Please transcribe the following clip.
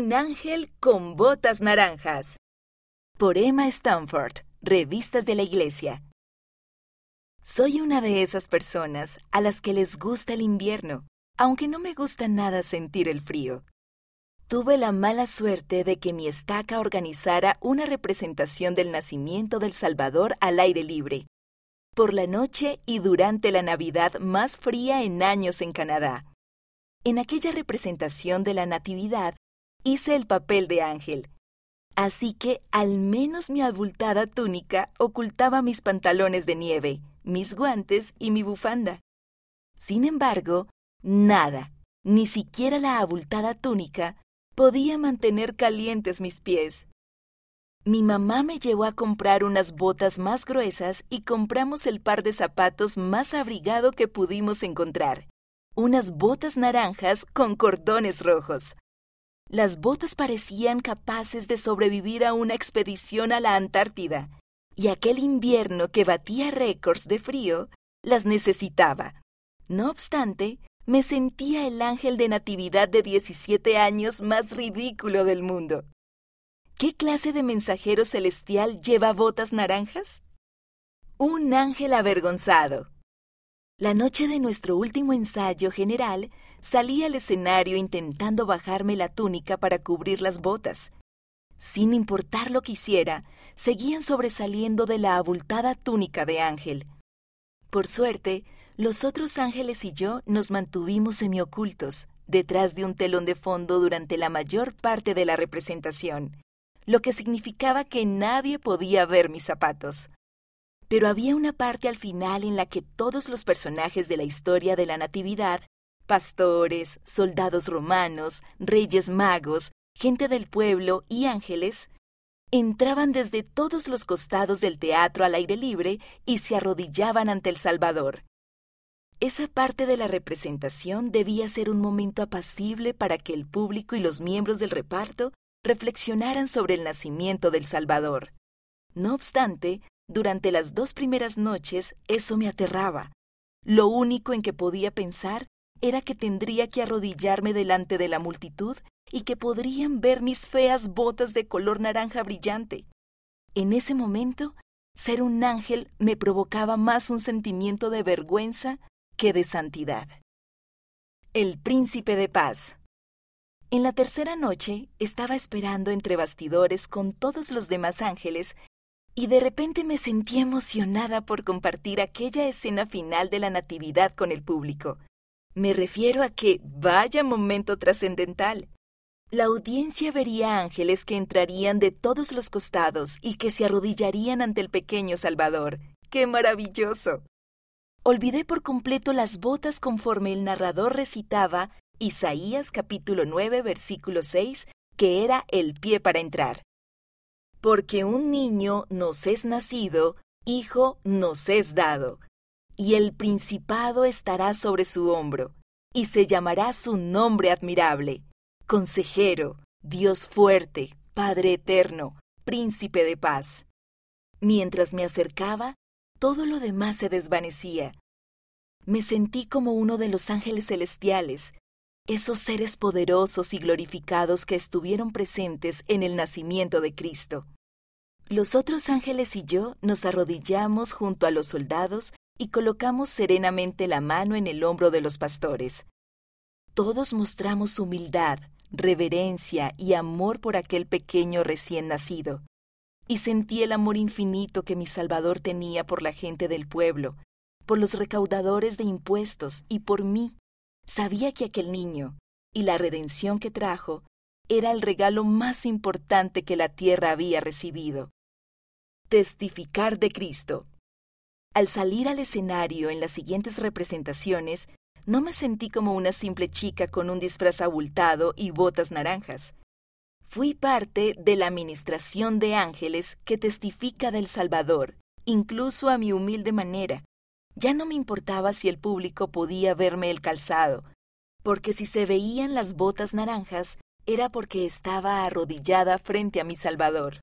Un ángel con botas naranjas. Por Emma Stanford, Revistas de la Iglesia. Soy una de esas personas a las que les gusta el invierno, aunque no me gusta nada sentir el frío. Tuve la mala suerte de que mi estaca organizara una representación del nacimiento del Salvador al aire libre, por la noche y durante la Navidad más fría en años en Canadá. En aquella representación de la Natividad hice el papel de ángel. Así que al menos mi abultada túnica ocultaba mis pantalones de nieve, mis guantes y mi bufanda. Sin embargo, nada, ni siquiera la abultada túnica, podía mantener calientes mis pies. Mi mamá me llevó a comprar unas botas más gruesas y compramos el par de zapatos más abrigado que pudimos encontrar. Unas botas naranjas con cordones rojos. Las botas parecían capaces de sobrevivir a una expedición a la Antártida, y aquel invierno que batía récords de frío las necesitaba. No obstante, me sentía el ángel de natividad de 17 años más ridículo del mundo. ¿Qué clase de mensajero celestial lleva botas naranjas? Un ángel avergonzado. La noche de nuestro último ensayo general salí al escenario intentando bajarme la túnica para cubrir las botas. Sin importar lo que hiciera, seguían sobresaliendo de la abultada túnica de ángel. Por suerte, los otros ángeles y yo nos mantuvimos semiocultos, detrás de un telón de fondo durante la mayor parte de la representación, lo que significaba que nadie podía ver mis zapatos pero había una parte al final en la que todos los personajes de la historia de la Natividad, pastores, soldados romanos, reyes magos, gente del pueblo y ángeles, entraban desde todos los costados del teatro al aire libre y se arrodillaban ante el Salvador. Esa parte de la representación debía ser un momento apacible para que el público y los miembros del reparto reflexionaran sobre el nacimiento del Salvador. No obstante, durante las dos primeras noches eso me aterraba. Lo único en que podía pensar era que tendría que arrodillarme delante de la multitud y que podrían ver mis feas botas de color naranja brillante. En ese momento, ser un ángel me provocaba más un sentimiento de vergüenza que de santidad. El príncipe de paz. En la tercera noche estaba esperando entre bastidores con todos los demás ángeles y de repente me sentí emocionada por compartir aquella escena final de la Natividad con el público. Me refiero a que vaya momento trascendental. La audiencia vería ángeles que entrarían de todos los costados y que se arrodillarían ante el pequeño Salvador. ¡Qué maravilloso! Olvidé por completo las botas conforme el narrador recitaba Isaías capítulo 9 versículo 6, que era el pie para entrar. Porque un niño nos es nacido, hijo nos es dado, y el principado estará sobre su hombro, y se llamará su nombre admirable, consejero, Dios fuerte, Padre eterno, príncipe de paz. Mientras me acercaba, todo lo demás se desvanecía. Me sentí como uno de los ángeles celestiales, esos seres poderosos y glorificados que estuvieron presentes en el nacimiento de Cristo. Los otros ángeles y yo nos arrodillamos junto a los soldados y colocamos serenamente la mano en el hombro de los pastores. Todos mostramos humildad, reverencia y amor por aquel pequeño recién nacido. Y sentí el amor infinito que mi Salvador tenía por la gente del pueblo, por los recaudadores de impuestos y por mí, Sabía que aquel niño y la redención que trajo era el regalo más importante que la tierra había recibido. Testificar de Cristo. Al salir al escenario en las siguientes representaciones, no me sentí como una simple chica con un disfraz abultado y botas naranjas. Fui parte de la administración de ángeles que testifica del Salvador, incluso a mi humilde manera, ya no me importaba si el público podía verme el calzado, porque si se veían las botas naranjas era porque estaba arrodillada frente a mi Salvador.